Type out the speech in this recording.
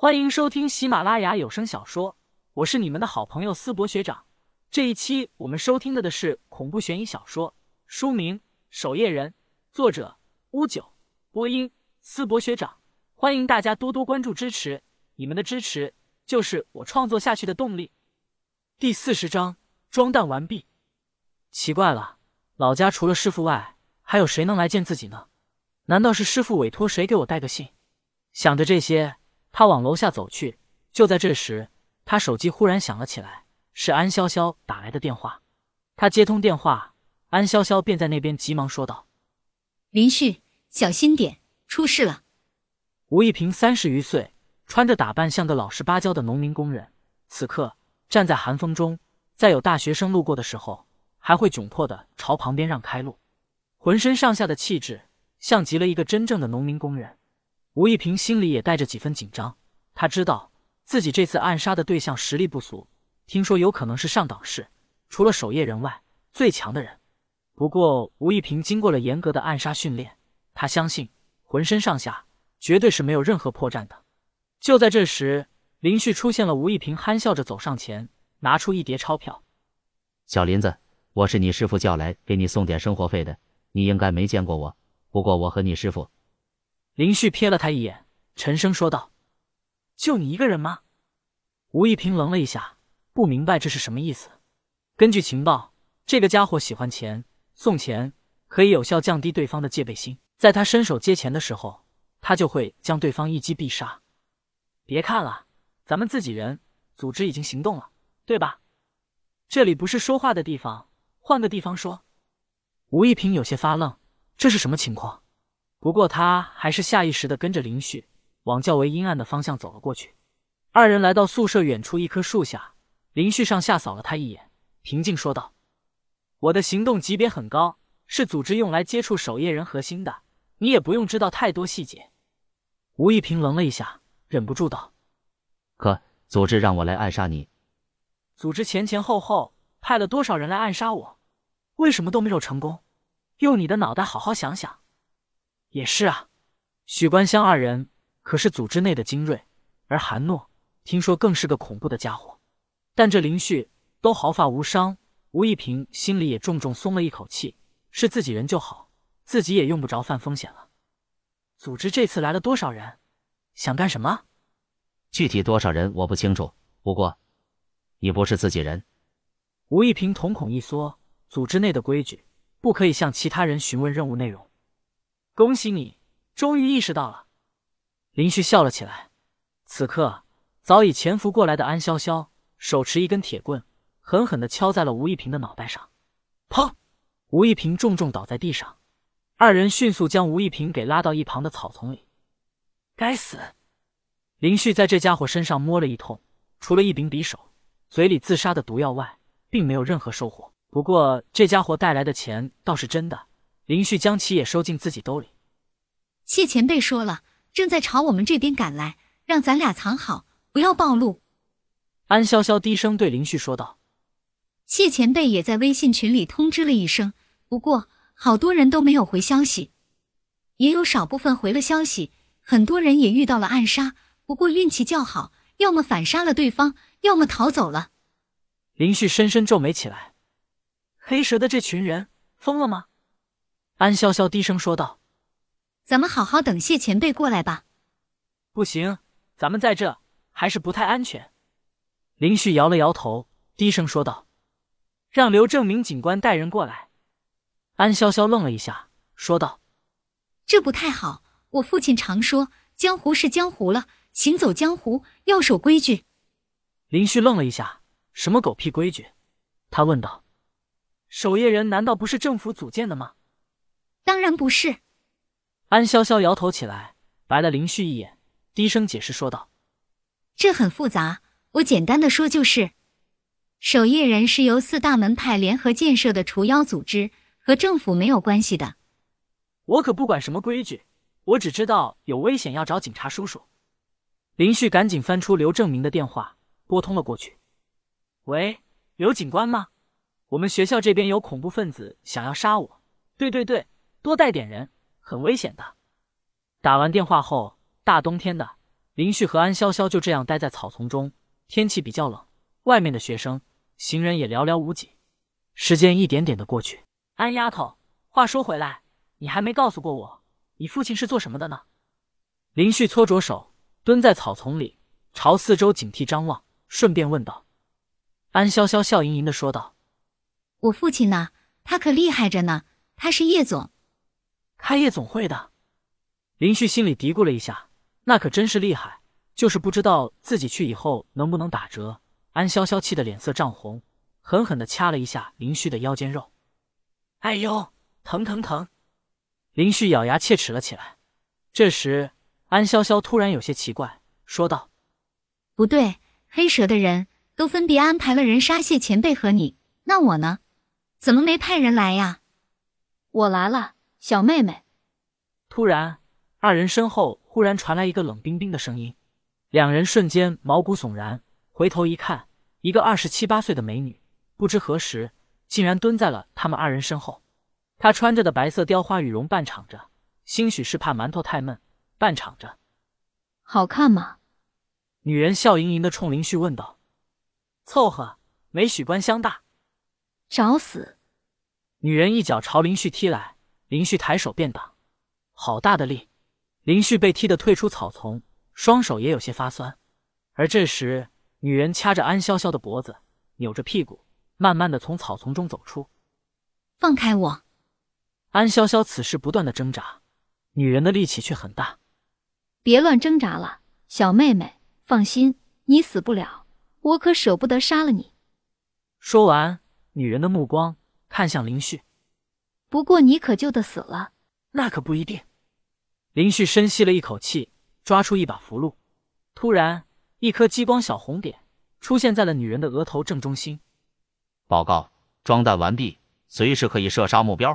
欢迎收听喜马拉雅有声小说，我是你们的好朋友思博学长。这一期我们收听的的是恐怖悬疑小说，书名《守夜人》，作者乌九，播音思博学长。欢迎大家多多关注支持，你们的支持就是我创作下去的动力。第四十章装弹完毕。奇怪了，老家除了师傅外，还有谁能来见自己呢？难道是师傅委托谁给我带个信？想着这些。他往楼下走去，就在这时，他手机忽然响了起来，是安潇潇打来的电话。他接通电话，安潇潇便在那边急忙说道：“林旭，小心点，出事了。”吴一平三十余岁，穿着打扮像个老实巴交的农民工人，此刻站在寒风中，在有大学生路过的时候，还会窘迫的朝旁边让开路，浑身上下的气质像极了一个真正的农民工人。吴一平心里也带着几分紧张，他知道自己这次暗杀的对象实力不俗，听说有可能是上党市除了守夜人外最强的人。不过吴一平经过了严格的暗杀训练，他相信浑身上下绝对是没有任何破绽的。就在这时，林旭出现了，吴一平憨笑着走上前，拿出一叠钞票：“小林子，我是你师傅叫来给你送点生活费的，你应该没见过我，不过我和你师傅。”林旭瞥了他一眼，沉声说道：“就你一个人吗？”吴一平愣了一下，不明白这是什么意思。根据情报，这个家伙喜欢钱，送钱可以有效降低对方的戒备心，在他伸手接钱的时候，他就会将对方一击必杀。别看了，咱们自己人，组织已经行动了，对吧？这里不是说话的地方，换个地方说。吴一平有些发愣，这是什么情况？不过他还是下意识的跟着林旭往较为阴暗的方向走了过去。二人来到宿舍远处一棵树下，林旭上下扫了他一眼，平静说道：“我的行动级别很高，是组织用来接触守夜人核心的，你也不用知道太多细节。”吴一平愣了一下，忍不住道：“可组织让我来暗杀你？组织前前后后派了多少人来暗杀我，为什么都没有成功？用你的脑袋好好想想。”也是啊，许关香二人可是组织内的精锐，而韩诺听说更是个恐怖的家伙。但这林旭都毫发无伤，吴一平心里也重重松了一口气，是自己人就好，自己也用不着犯风险了。组织这次来了多少人？想干什么？具体多少人我不清楚，不过你不是自己人。吴一平瞳孔一缩，组织内的规矩不可以向其他人询问任务内容。恭喜你，终于意识到了。林旭笑了起来。此刻，早已潜伏过来的安潇潇手持一根铁棍，狠狠的敲在了吴一平的脑袋上。砰！吴一平重重倒在地上。二人迅速将吴一平给拉到一旁的草丛里。该死！林旭在这家伙身上摸了一通，除了一柄匕首、嘴里自杀的毒药外，并没有任何收获。不过，这家伙带来的钱倒是真的。林旭将其也收进自己兜里。谢前辈说了，正在朝我们这边赶来，让咱俩藏好，不要暴露。安潇潇低声对林旭说道。谢前辈也在微信群里通知了一声，不过好多人都没有回消息，也有少部分回了消息。很多人也遇到了暗杀，不过运气较好，要么反杀了对方，要么逃走了。林旭深深皱眉起来，黑蛇的这群人疯了吗？安潇潇低声说道：“咱们好好等谢前辈过来吧。”不行，咱们在这还是不太安全。林旭摇了摇头，低声说道：“让刘正明警官带人过来。”安潇潇愣了一下，说道：“这不太好。我父亲常说，江湖是江湖了，行走江湖要守规矩。”林旭愣了一下：“什么狗屁规矩？”他问道：“守夜人难道不是政府组建的吗？”当然不是，安潇潇摇头起来，白了林旭一眼，低声解释说道：“这很复杂，我简单的说就是，守夜人是由四大门派联合建设的除妖组织，和政府没有关系的。”我可不管什么规矩，我只知道有危险要找警察叔叔。林旭赶紧翻出刘正明的电话，拨通了过去：“喂，刘警官吗？我们学校这边有恐怖分子想要杀我。对对对。”多带点人，很危险的。打完电话后，大冬天的，林旭和安潇潇就这样待在草丛中。天气比较冷，外面的学生、行人也寥寥无几。时间一点点的过去。安丫头，话说回来，你还没告诉过我，你父亲是做什么的呢？林旭搓着手，蹲在草丛里，朝四周警惕张望，顺便问道。安潇潇笑盈盈的说道：“我父亲呢？他可厉害着呢，他是叶总，开夜总会的。”林旭心里嘀咕了一下，那可真是厉害，就是不知道自己去以后能不能打折。安潇潇气得脸色涨红，狠狠的掐了一下林旭的腰间肉，“哎呦，疼疼疼！”林旭咬牙切齿了起来。这时，安潇潇突然有些奇怪，说道：“不对，黑蛇的人都分别安排了人杀谢前辈和你，那我呢？怎么没派人来呀？”“我来了，小妹妹。”突然。二人身后忽然传来一个冷冰冰的声音，两人瞬间毛骨悚然，回头一看，一个二十七八岁的美女，不知何时竟然蹲在了他们二人身后。她穿着的白色雕花羽绒，半敞着，兴许是怕馒头太闷，半敞着。好看吗？女人笑盈盈的冲林旭问道。凑合，没许官香大。找死！女人一脚朝林旭踢来，林旭抬手便打，好大的力！林旭被踢得退出草丛，双手也有些发酸。而这时，女人掐着安潇潇的脖子，扭着屁股，慢慢的从草丛中走出。放开我！安潇潇此时不断的挣扎，女人的力气却很大。别乱挣扎了，小妹妹，放心，你死不了，我可舍不得杀了你。说完，女人的目光看向林旭。不过你可就得死了。那可不一定。林旭深吸了一口气，抓出一把符箓。突然，一颗激光小红点出现在了女人的额头正中心。报告，装弹完毕，随时可以射杀目标。